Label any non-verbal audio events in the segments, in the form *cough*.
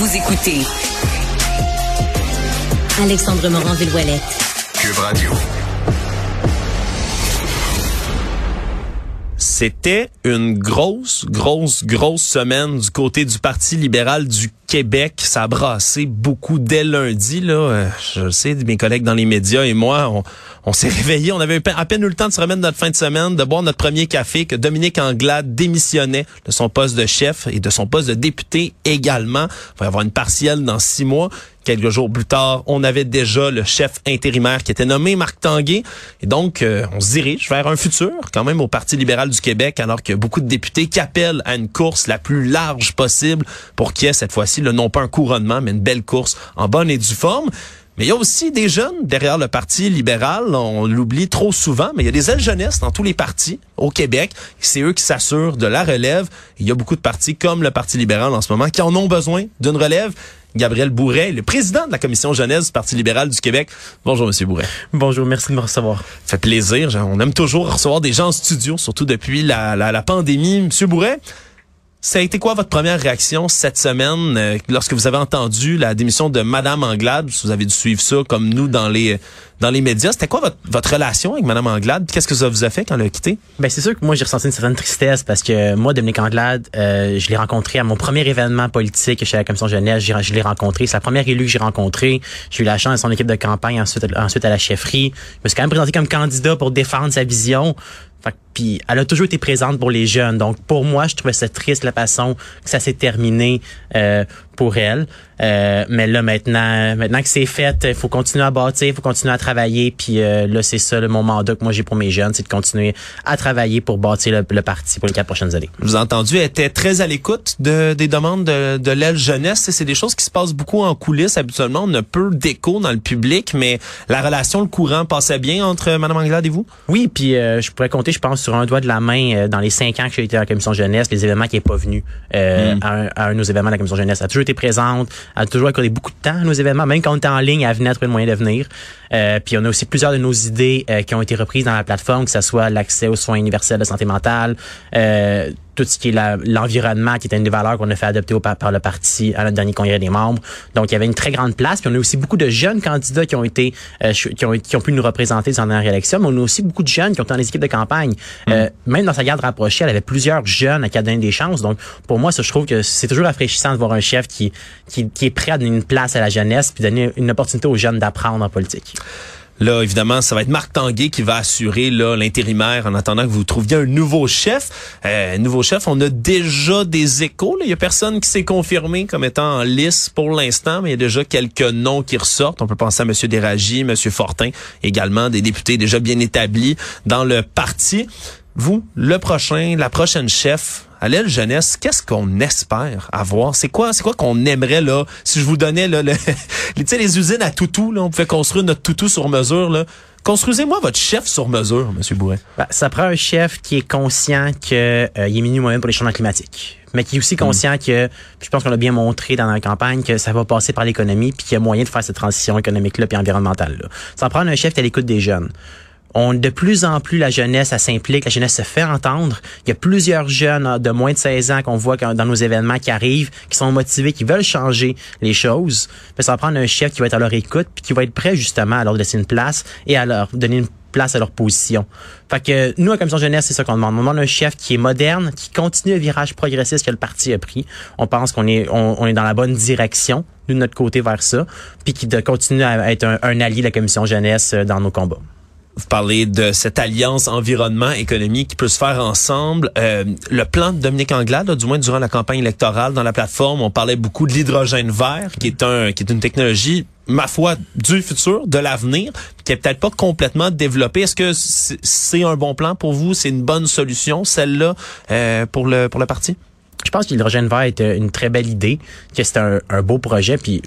Vous écoutez Alexandre Morand-Villouellette. Cube Radio. C'était une grosse, grosse, grosse semaine du côté du Parti libéral du Québec. Ça a brassé beaucoup dès lundi. Là. Je le sais, mes collègues dans les médias et moi, on, on s'est *laughs* réveillés. On avait à peine eu le temps de se remettre notre fin de semaine, de boire notre premier café, que Dominique Anglade démissionnait de son poste de chef et de son poste de député également. Il va y avoir une partielle dans six mois. Quelques jours plus tard, on avait déjà le chef intérimaire qui était nommé Marc Tanguay. Et donc, euh, on se dirige vers un futur, quand même, au Parti libéral du Québec, alors que beaucoup de députés qui appellent à une course la plus large possible pour qu'il y ait cette fois-ci, non pas un couronnement, mais une belle course en bonne et due forme. Mais il y a aussi des jeunes derrière le Parti libéral. On l'oublie trop souvent, mais il y a des ailes jeunesse dans tous les partis au Québec. C'est eux qui s'assurent de la relève. Il y a beaucoup de partis comme le Parti libéral en ce moment qui en ont besoin d'une relève. Gabriel Bourret, le président de la commission jeunesse du Parti libéral du Québec. Bonjour, Monsieur Bourret. Bonjour, merci de me recevoir. Ça fait plaisir. On aime toujours recevoir des gens en studio, surtout depuis la, la, la pandémie. Monsieur Bourret, ça a été quoi votre première réaction cette semaine euh, lorsque vous avez entendu la démission de Madame Anglade? Vous avez dû suivre ça comme nous dans les dans les médias. C'était quoi votre, votre relation avec Madame Anglade? Qu'est-ce que ça vous a fait quand elle a quitté? Ben c'est sûr que moi j'ai ressenti une certaine tristesse parce que moi, Dominique Anglade, euh, je l'ai rencontré à mon premier événement politique chez la Commission jeunesse. Je l'ai rencontré. C'est la première élue que j'ai rencontrée. J'ai eu la chance de son équipe de campagne ensuite, ensuite à la chefferie. Je me suis quand même présenté comme candidat pour défendre sa vision. Fait, puis elle a toujours été présente pour les jeunes. Donc pour moi, je trouvais ça triste la façon que ça s'est terminé euh, pour elle. Euh, mais là maintenant, maintenant que c'est fait, il faut continuer à bâtir, il faut continuer à travailler. Puis euh, là, c'est ça le mon mandat que moi j'ai pour mes jeunes, c'est de continuer à travailler pour bâtir le, parti pour les quatre prochaines années. Vous ai entendu, elle était très à l'écoute de, des demandes de, de l'aile jeunesse. C'est des choses qui se passent beaucoup en coulisses. Habituellement, on a peu d'écho dans le public, mais la relation, le courant passait bien entre Mme Anglade et vous? Oui, puis je pourrais compter, je pense, sur un doigt de la main dans les cinq ans que j'ai été à la commission jeunesse, les événements qui n'est pas venu euh, hmm. à, un, à, un, de nos événements de la commission jeunesse. Elle a toujours été présente, elle a toujours accordé beaucoup de temps à nos événements, même quand on était en ligne, elle venait à trouver le moyen de venir. Euh, puis on a aussi plusieurs de nos idées euh, qui ont été reprises dans la plateforme, que ce soit l'accès aux soins universels de santé mentale, euh, tout ce qui est l'environnement, qui était une des valeurs qu'on a fait adopter au, par le parti à notre dernier congrès des membres. Donc, il y avait une très grande place. Puis, on a aussi beaucoup de jeunes candidats qui ont été, qui, ont, qui ont pu nous représenter dans la dernière élection. Mais on a aussi beaucoup de jeunes qui ont été dans les équipes de campagne. Mm. même dans sa garde rapprochée, elle avait plusieurs jeunes à qui a donné des chances. Donc, pour moi, ça, je trouve que c'est toujours rafraîchissant de voir un chef qui, qui, qui est prêt à donner une place à la jeunesse puis donner une opportunité aux jeunes d'apprendre en politique. Là, évidemment, ça va être Marc Tanguay qui va assurer là l'intérimaire en attendant que vous trouviez un nouveau chef. Euh, nouveau chef, on a déjà des échos. Il y a personne qui s'est confirmé comme étant en lice pour l'instant, mais il y a déjà quelques noms qui ressortent. On peut penser à M. Déragi, M. Fortin, également des députés déjà bien établis dans le parti. Vous, le prochain, la prochaine chef, à l'aile jeunesse, qu'est-ce qu'on espère avoir? C'est quoi, c'est quoi qu'on aimerait, là? Si je vous donnais, là, le, *laughs* les, les usines à toutou, là, on pouvait construire notre toutou sur mesure, là. Construisez-moi votre chef sur mesure, M. Bourret. Ben, ça prend un chef qui est conscient qu'il euh, est minimum moyen pour les changements climatiques, mais qui est aussi conscient que, je pense qu'on a bien montré dans la campagne, que ça va passer par l'économie, puis qu'il y a moyen de faire cette transition économique-là puis environnementale-là. Ça prend un chef qui est à l'écoute des jeunes on de plus en plus la jeunesse s'implique, la jeunesse se fait entendre. Il y a plusieurs jeunes de moins de 16 ans qu'on voit dans nos événements qui arrivent, qui sont motivés, qui veulent changer les choses. Mais ça va prendre un chef qui va être à leur écoute puis qui va être prêt justement à leur laisser une place et à leur donner une place à leur position. Fait que nous, à Commission Jeunesse, c'est ça qu'on demande. On demande un chef qui est moderne, qui continue le virage progressiste que le parti a pris. On pense qu'on est, on, est dans la bonne direction, de notre côté, vers ça, puis qui continue à être un, un allié de la Commission Jeunesse euh, dans nos combats. Vous parlez de cette alliance environnement-économie qui peut se faire ensemble. Euh, le plan de Dominique Anglade, du moins durant la campagne électorale, dans la plateforme, on parlait beaucoup de l'hydrogène vert, qui est un qui est une technologie ma foi, du futur, de l'avenir, qui est peut-être pas complètement développée. Est-ce que c'est un bon plan pour vous? C'est une bonne solution, celle-là, euh, pour le pour le parti? Je pense que l'hydrogène vert est une très belle idée, que c'est un, un beau projet, puis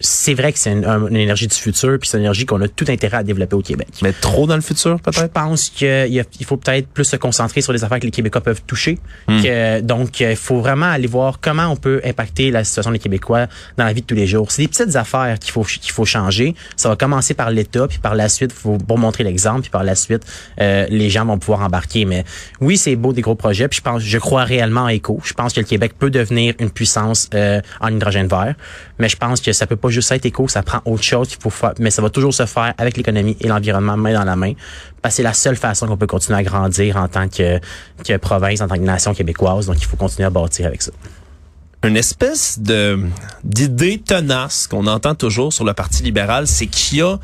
c'est vrai que c'est une, une, énergie du futur, puis c'est une énergie qu'on a tout intérêt à développer au Québec. Mais trop dans le futur, peut-être? Je pense qu'il faut peut-être plus se concentrer sur les affaires que les Québécois peuvent toucher. Hmm. Que, donc, il faut vraiment aller voir comment on peut impacter la situation des Québécois dans la vie de tous les jours. C'est des petites affaires qu'il faut qu'il faut changer. Ça va commencer par l'État, puis par la suite, faut pour montrer l'exemple, puis par la suite, euh, les gens vont pouvoir embarquer. Mais oui, c'est beau des gros projets, puis je pense, je crois réellement en éco. Je pense que le Québec peut devenir une puissance euh, en hydrogène vert, mais je pense que ça peut pas juste être éco, ça prend autre chose qu'il faut faire, mais ça va toujours se faire avec l'économie et l'environnement main dans la main, parce que c'est la seule façon qu'on peut continuer à grandir en tant que, que province, en tant que nation québécoise. Donc, il faut continuer à bâtir avec ça. Une espèce de d'idée tenace qu'on entend toujours sur le Parti libéral, c'est qu'il y a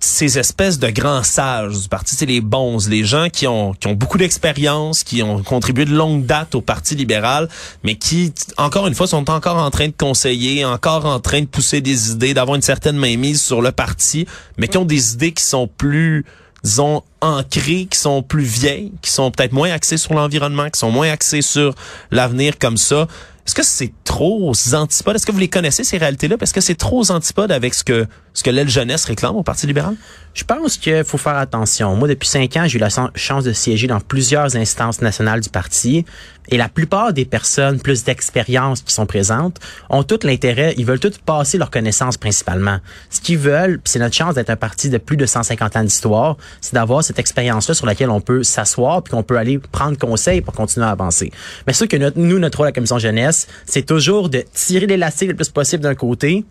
ces espèces de grands sages du parti, c'est les bons, les gens qui ont, qui ont beaucoup d'expérience, qui ont contribué de longue date au Parti libéral, mais qui, encore une fois, sont encore en train de conseiller, encore en train de pousser des idées, d'avoir une certaine mainmise sur le parti, mais qui ont des idées qui sont plus disons, ancrées, qui sont plus vieilles, qui sont peut-être moins axées sur l'environnement, qui sont moins axées sur l'avenir comme ça. Est-ce que c'est trop aux antipodes? Est-ce que vous les connaissez, ces réalités-là? Est-ce que c'est trop aux antipodes avec ce que, ce que l'aile jeunesse réclame au Parti libéral? Je pense qu'il faut faire attention. Moi, depuis cinq ans, j'ai eu la chance de siéger dans plusieurs instances nationales du parti. Et la plupart des personnes plus d'expérience qui sont présentes ont tout l'intérêt, ils veulent toutes passer leurs connaissances principalement. Ce qu'ils veulent, c'est notre chance d'être un parti de plus de 150 ans d'histoire, c'est d'avoir cette expérience-là sur laquelle on peut s'asseoir puis qu'on peut aller prendre conseil pour continuer à avancer. Mais ce que notre, nous, notre rôle à la commission jeunesse, c'est toujours de tirer l'élastique le plus possible d'un côté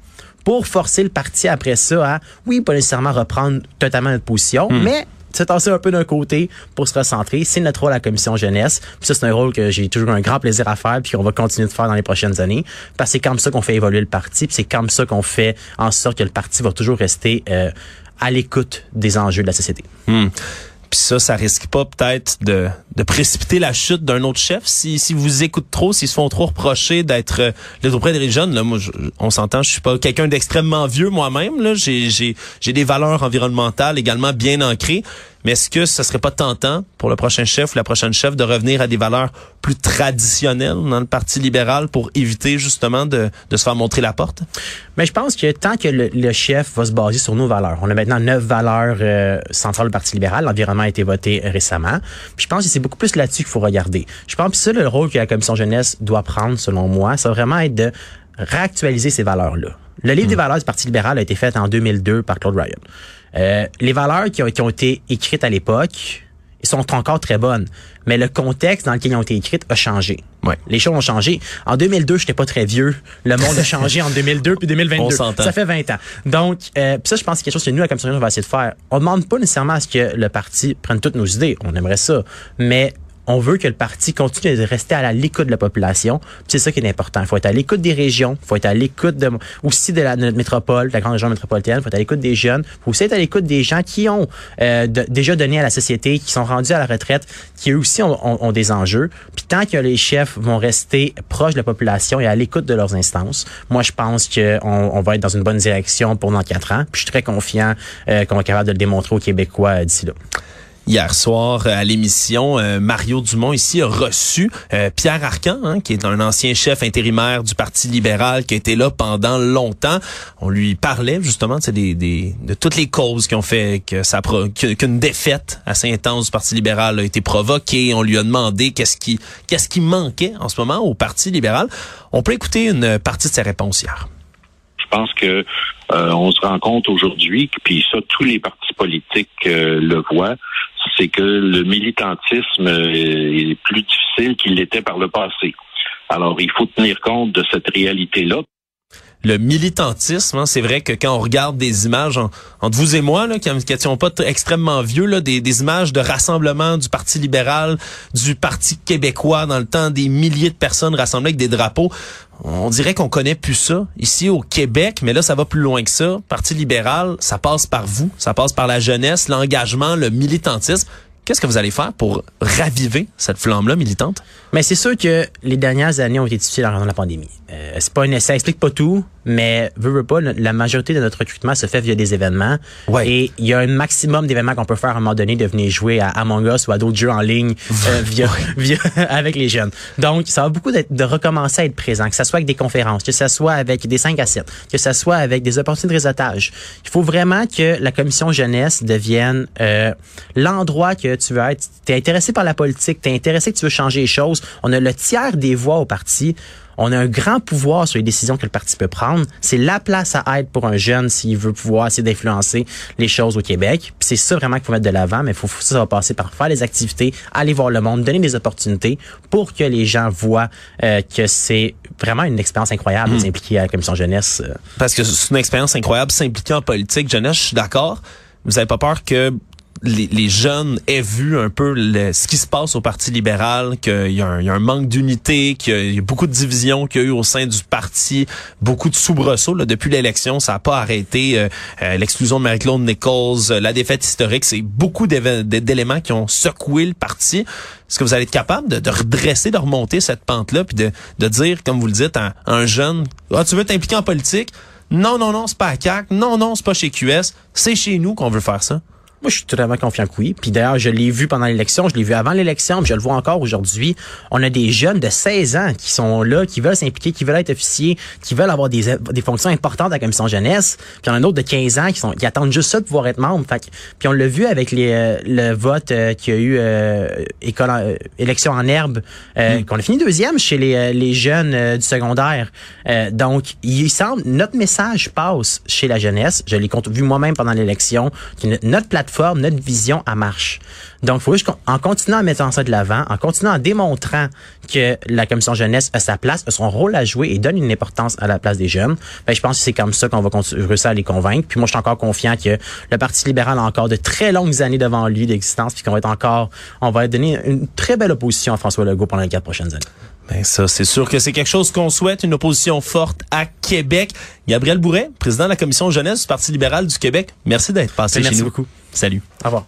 pour forcer le parti après ça à, oui, pas nécessairement reprendre totalement notre position, hmm. mais se tasser un peu d'un côté pour se recentrer. C'est notre rôle à la commission jeunesse. Puis ça, c'est un rôle que j'ai toujours un grand plaisir à faire puis qu'on va continuer de faire dans les prochaines années. Parce que c'est comme ça qu'on fait évoluer le parti puis c'est comme ça qu'on fait en sorte que le parti va toujours rester euh, à l'écoute des enjeux de la société. Hmm. Puis ça, ça risque pas peut-être de, de précipiter la chute d'un autre chef si, si vous écoutez trop, s'ils se font trop reprocher d'être euh, auprès des jeunes. Là, moi, on s'entend, je suis pas quelqu'un d'extrêmement vieux moi-même. Là, j'ai, j'ai, j'ai des valeurs environnementales également bien ancrées. Mais est-ce que ce serait pas tentant pour le prochain chef ou la prochaine chef de revenir à des valeurs plus traditionnelles dans le Parti libéral pour éviter justement de, de se faire montrer la porte? Mais je pense que tant que le, chef va se baser sur nos valeurs, on a maintenant neuf valeurs euh, centrales du Parti libéral, l'environnement a été voté récemment. Puis je pense que c'est beaucoup plus là-dessus qu'il faut regarder. Je pense que c'est le rôle que la commission jeunesse doit prendre, selon moi, ça va vraiment être de réactualiser ces valeurs-là. Le livre des hmm. valeurs du Parti libéral a été fait en 2002 par Claude Ryan. Euh, les valeurs qui ont, qui ont été écrites à l'époque sont encore très bonnes, mais le contexte dans lequel ils ont été écrites a changé. Ouais. Les choses ont changé. En 2002, j'étais pas très vieux. Le monde a changé en 2002 puis 2022. Ça fait 20 ans. Donc, euh, ça, je pense que c'est quelque chose que nous, la Commission, on va essayer de faire. On demande pas nécessairement à ce que le parti prenne toutes nos idées. On aimerait ça. Mais on veut que le parti continue de rester à l'écoute de la population. C'est ça qui est important. Il faut être à l'écoute des régions, il faut être à l'écoute de, aussi de la notre métropole, de la grande région métropolitaine, il faut être à l'écoute des jeunes, il faut aussi être à l'écoute des gens qui ont euh, déjà donné à la société, qui sont rendus à la retraite, qui eux aussi ont, des enjeux. Puis tant que les chefs vont rester proches de la population et à l'écoute de leurs instances, moi je pense qu'on on va être dans une bonne direction pour dans quatre ans. Je suis très confiant euh, qu'on va capable de le démontrer aux Québécois euh, d'ici là. Hier soir, à l'émission, euh, Mario Dumont ici a reçu euh, Pierre Arcan, hein, qui est un ancien chef intérimaire du Parti libéral, qui a été là pendant longtemps. On lui parlait justement des, des, de toutes les causes qui ont fait que ça qu'une défaite assez intense du Parti libéral a été provoquée. On lui a demandé qu'est-ce qui qu'est-ce qui manquait en ce moment au Parti libéral. On peut écouter une partie de ses réponses hier. Je pense que euh, on se rend compte aujourd'hui, puis ça, tous les partis politiques le voient, c'est que le militantisme est plus difficile qu'il l'était par le passé. Alors, il faut tenir compte de cette réalité-là le militantisme. Hein, c'est vrai que quand on regarde des images entre vous et moi, là, qui n'étions pas extrêmement vieux, là, des, des, images de rassemblement du Parti libéral, du Parti québécois dans le temps, des milliers de personnes rassemblées avec des drapeaux, on dirait qu'on connaît plus ça ici au Québec, mais là ça va plus loin que ça. Parti libéral, ça passe par vous, ça passe par la jeunesse, l'engagement, le militantisme. Qu'est-ce que vous allez faire pour raviver cette flamme-là militante? Mais c'est sûr que les dernières années ont été difficiles en raison de la pandémie. Euh, c'est pas un essai, explique pas tout, mais veut, veut pas, la majorité de notre recrutement se fait via des événements. Ouais. Et il y a un maximum d'événements qu'on peut faire à un moment donné de venir jouer à Among Us ou à d'autres jeux en ligne euh, *laughs* via, via *laughs* avec les jeunes. Donc, ça va beaucoup de recommencer à être présent, que ce soit avec des conférences, que ce soit avec des 5 à 7, que ce soit avec des opportunités de réseautage. Il faut vraiment que la commission jeunesse devienne euh, l'endroit que tu veux être. Tu es intéressé par la politique, tu es intéressé que tu veux changer les choses. On a le tiers des voix au parti. On a un grand pouvoir sur les décisions que le parti peut prendre. C'est la place à être pour un jeune s'il veut pouvoir essayer d'influencer les choses au Québec. C'est ça vraiment qu'il faut mettre de l'avant, mais faut, ça va passer par faire des activités, aller voir le monde, donner des opportunités pour que les gens voient euh, que c'est vraiment une expérience incroyable de s'impliquer à la commission jeunesse. euh. Parce que c'est une expérience incroyable, s'impliquer en politique. Jeunesse, je suis d'accord. Vous avez pas peur que les, jeunes aient vu un peu ce qui se passe au Parti libéral, qu'il y, a un- manque d'unité, qu'il y a beaucoup de divisions qu'il y a eu au sein du parti, beaucoup de soubresauts. Là, depuis l'élection, ça n'a pas arrêté. euh, euh, L'exclusion de Marie-Claude Nichols, euh, la défaite historique, c'est beaucoup d'éléments qui ont secoué le parti. Est-ce que vous allez être capable de, redresser, de remonter cette pente-là, puis de, dire, comme vous le dites, à un jeune, ah, tu veux t'impliquer en politique? Non, non, non, c'est pas à CAC. Non, non, c'est pas chez QS. C'est chez nous qu'on veut faire ça. Moi, je suis totalement confiant que oui. Puis d'ailleurs, je l'ai vu pendant l'élection, je l'ai vu avant l'élection, puis je le vois encore aujourd'hui. On a des jeunes de 16 ans qui sont là, qui veulent s'impliquer, qui veulent être officiers, qui veulent avoir des, des fonctions importantes à la commission jeunesse. Puis il y en a d'autres de 15 ans qui sont qui attendent juste ça de pouvoir être membres. Fait que- puis on l'a vu avec les, euh, le vote euh, qu'il y a eu euh, école, en- euh, élection en herbe, euh, qu'on a fini deuxième chez les, les jeunes du secondaire. Euh, donc, il semble notre message passe chez la jeunesse. Je l'ai vu moi-même pendant l'élection. Notre plateforme, notre vision, elle marche. Donc, il faut juste en continuant à mettre ça de l'avant, en continuant en démontrant que la commission jeunesse a sa place, a son rôle à jouer et donne une importance à la place des jeunes, ben, je pense que c'est comme ça qu'on va réussir à les convaincre. Puis moi, je suis encore confiant que le Parti libéral a encore de très longues années devant lui d'existence, puis qu'on va être encore, on va donner une très belle opposition à François Legault pendant les quatre prochaines années. Ben ça, c'est sûr que c'est quelque chose qu'on souhaite, une opposition forte à Québec. Gabriel Bourret, président de la commission jeunesse du Parti libéral du Québec, merci d'être passé Merci chez nous. beaucoup. Salut. Au revoir.